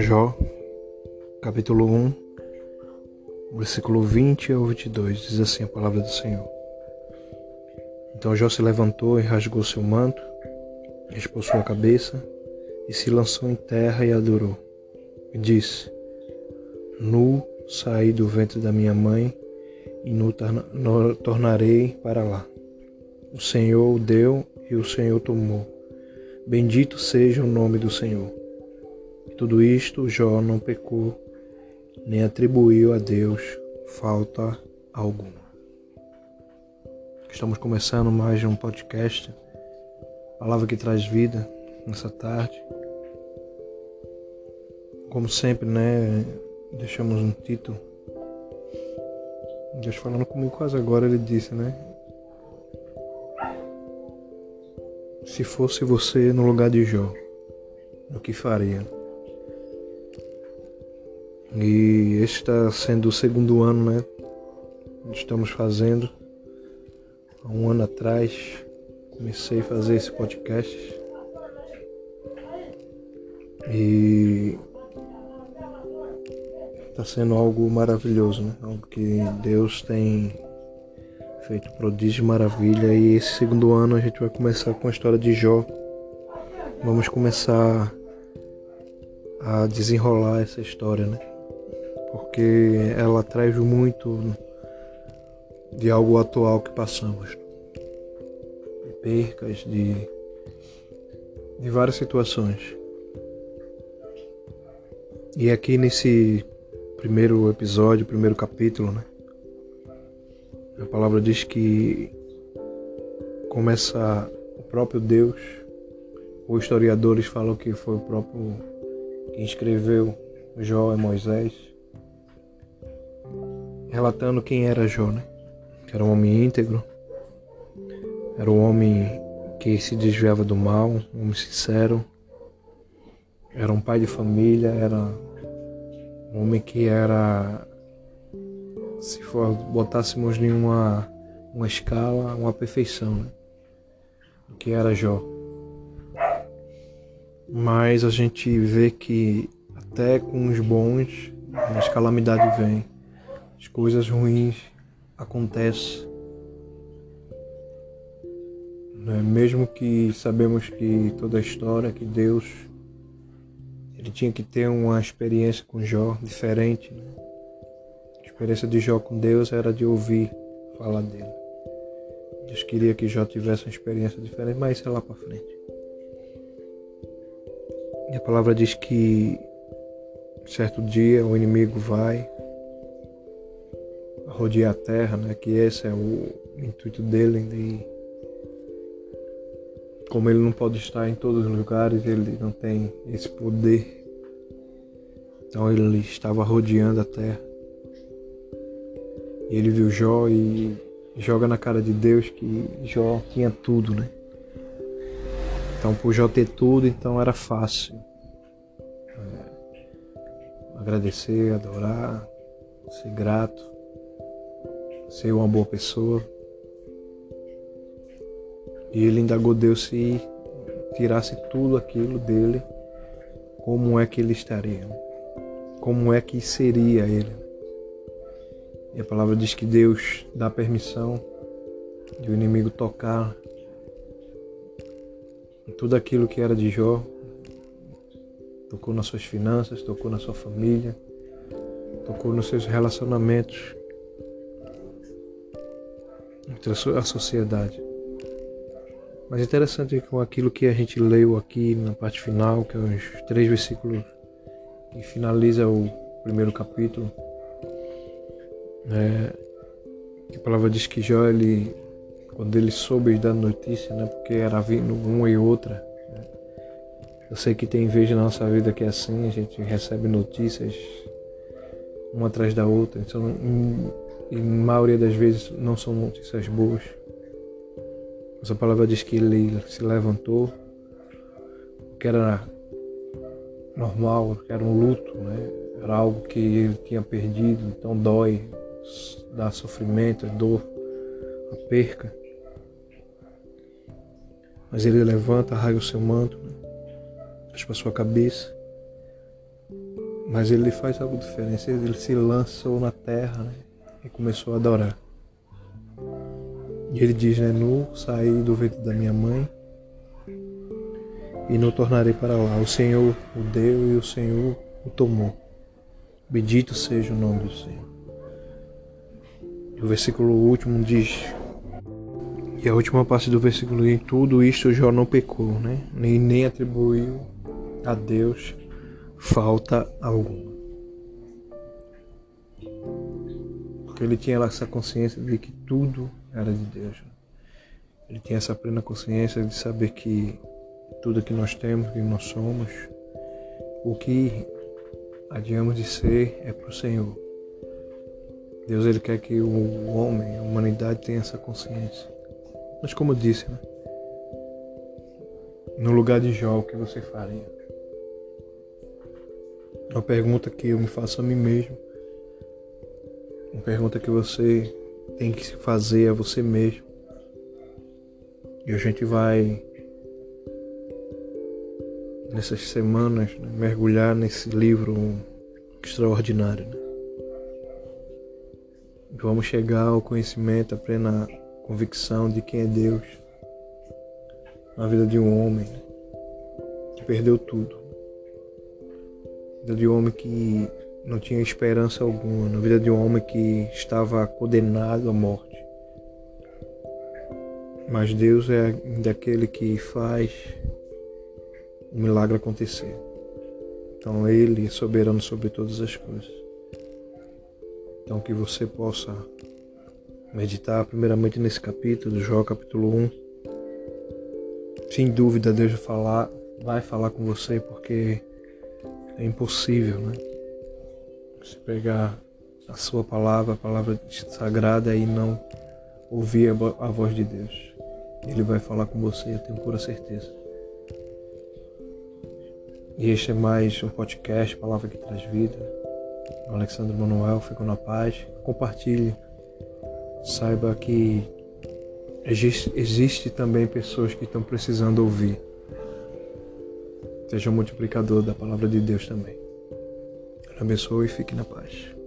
Jó, capítulo 1, versículo 20 ao 22, diz assim a palavra do Senhor. Então Jó se levantou e rasgou seu manto, expôs sua cabeça e se lançou em terra e adorou. E disse: Nu saí do ventre da minha mãe e nu tornarei para lá. O Senhor o deu e o Senhor tomou. Bendito seja o nome do Senhor. Tudo isto Jó não pecou, nem atribuiu a Deus falta alguma. Estamos começando mais um podcast, palavra que traz vida nessa tarde. Como sempre, né, deixamos um título. Deus falando comigo quase agora, ele disse, né? Se fosse você no lugar de Jó, o que faria? E este está sendo o segundo ano, né? Estamos fazendo. Há um ano atrás comecei a fazer esse podcast. E está sendo algo maravilhoso, né? Algo que Deus tem feito prodígio maravilha. E esse segundo ano a gente vai começar com a história de Jó. Vamos começar a desenrolar essa história, né? Porque ela traz muito de algo atual que passamos, de percas, de, de várias situações. E aqui nesse primeiro episódio, primeiro capítulo, né? A palavra diz que começa o próprio Deus, os historiadores falam que foi o próprio quem escreveu Jó e Moisés, relatando quem era Jó, né? Que era um homem íntegro, era um homem que se desviava do mal, um homem sincero, era um pai de família, era um homem que era, se for botássemos em uma, uma escala, uma perfeição, né? O que era Jó. Mas a gente vê que até com os bons as calamidades vêm as coisas ruins acontecem. Né? Mesmo que sabemos que toda a história, que Deus ele tinha que ter uma experiência com Jó diferente. Né? A experiência de Jó com Deus era de ouvir falar dele. Deus queria que Jó tivesse uma experiência diferente, mas isso é lá para frente. E a palavra diz que certo dia o inimigo vai rodear a terra, né? Que esse é o intuito dele de como ele não pode estar em todos os lugares, ele não tem esse poder. Então ele estava rodeando a terra. E ele viu Jó e joga na cara de Deus que Jó tinha tudo, né? Então por Jó ter tudo, então era fácil. É, agradecer, adorar, ser grato ser uma boa pessoa. E ele indagou Deus se tirasse tudo aquilo dele, como é que ele estaria? Como é que seria ele? E a palavra diz que Deus dá permissão de o inimigo tocar em tudo aquilo que era de Jó. Tocou nas suas finanças, tocou na sua família, tocou nos seus relacionamentos entre a sociedade. Mas é interessante com aquilo que a gente leu aqui na parte final, que é os três versículos que finaliza o primeiro capítulo, né, a palavra diz que Jó, ele, quando ele soube da notícia, né, porque era vindo uma e outra, né, eu sei que tem vezes na nossa vida que é assim, a gente recebe notícias uma atrás da outra, então e na maioria das vezes não são notícias boas. Essa palavra diz que ele se levantou, que era normal, que era um luto, né? era algo que ele tinha perdido, então dói, dá sofrimento, dor, a perca. Mas ele levanta, arraia o seu manto, né? para sua cabeça Mas ele faz algo diferente. Ele se lançou na terra né? E começou a adorar. E ele diz, né? Nu saí do ventre da minha mãe e não tornarei para lá. O Senhor o deu e o Senhor o tomou. Bendito seja o nome do Senhor. E o versículo último diz, e a última parte do versículo, em tudo isto Jó não pecou, né? nem, nem atribuiu a Deus falta alguma. Ele tinha essa consciência de que tudo era de Deus. Ele tinha essa plena consciência de saber que tudo que nós temos, que nós somos, o que adiamos de ser é para o Senhor. Deus ele quer que o homem, a humanidade tenha essa consciência. Mas como eu disse, né? no lugar de Jó, o que você faria? Uma pergunta que eu me faço a mim mesmo. Uma pergunta que você tem que se fazer a você mesmo. E a gente vai nessas semanas né, mergulhar nesse livro extraordinário. Né? Vamos chegar ao conhecimento, a plena convicção de quem é Deus na vida de um homem que perdeu tudo. De um homem que não tinha esperança alguma, na vida de um homem que estava condenado à morte. Mas Deus é daquele que faz o milagre acontecer. Então Ele é soberano sobre todas as coisas. Então que você possa meditar primeiramente nesse capítulo, Jó capítulo 1. Sem dúvida Deus vai falar, vai falar com você porque é impossível, né? Você pegar a sua palavra, a palavra sagrada e não ouvir a, voz de Deus. Ele vai falar com você, eu tenho pura certeza. E este é mais um podcast, Palavra que Traz Vida. Alexandre Manuel, fico na paz. Compartilhe saiba que existe, existe também pessoas que estão precisando ouvir. Seja um multiplicador da palavra de Deus também. Abençoe e fique na paz.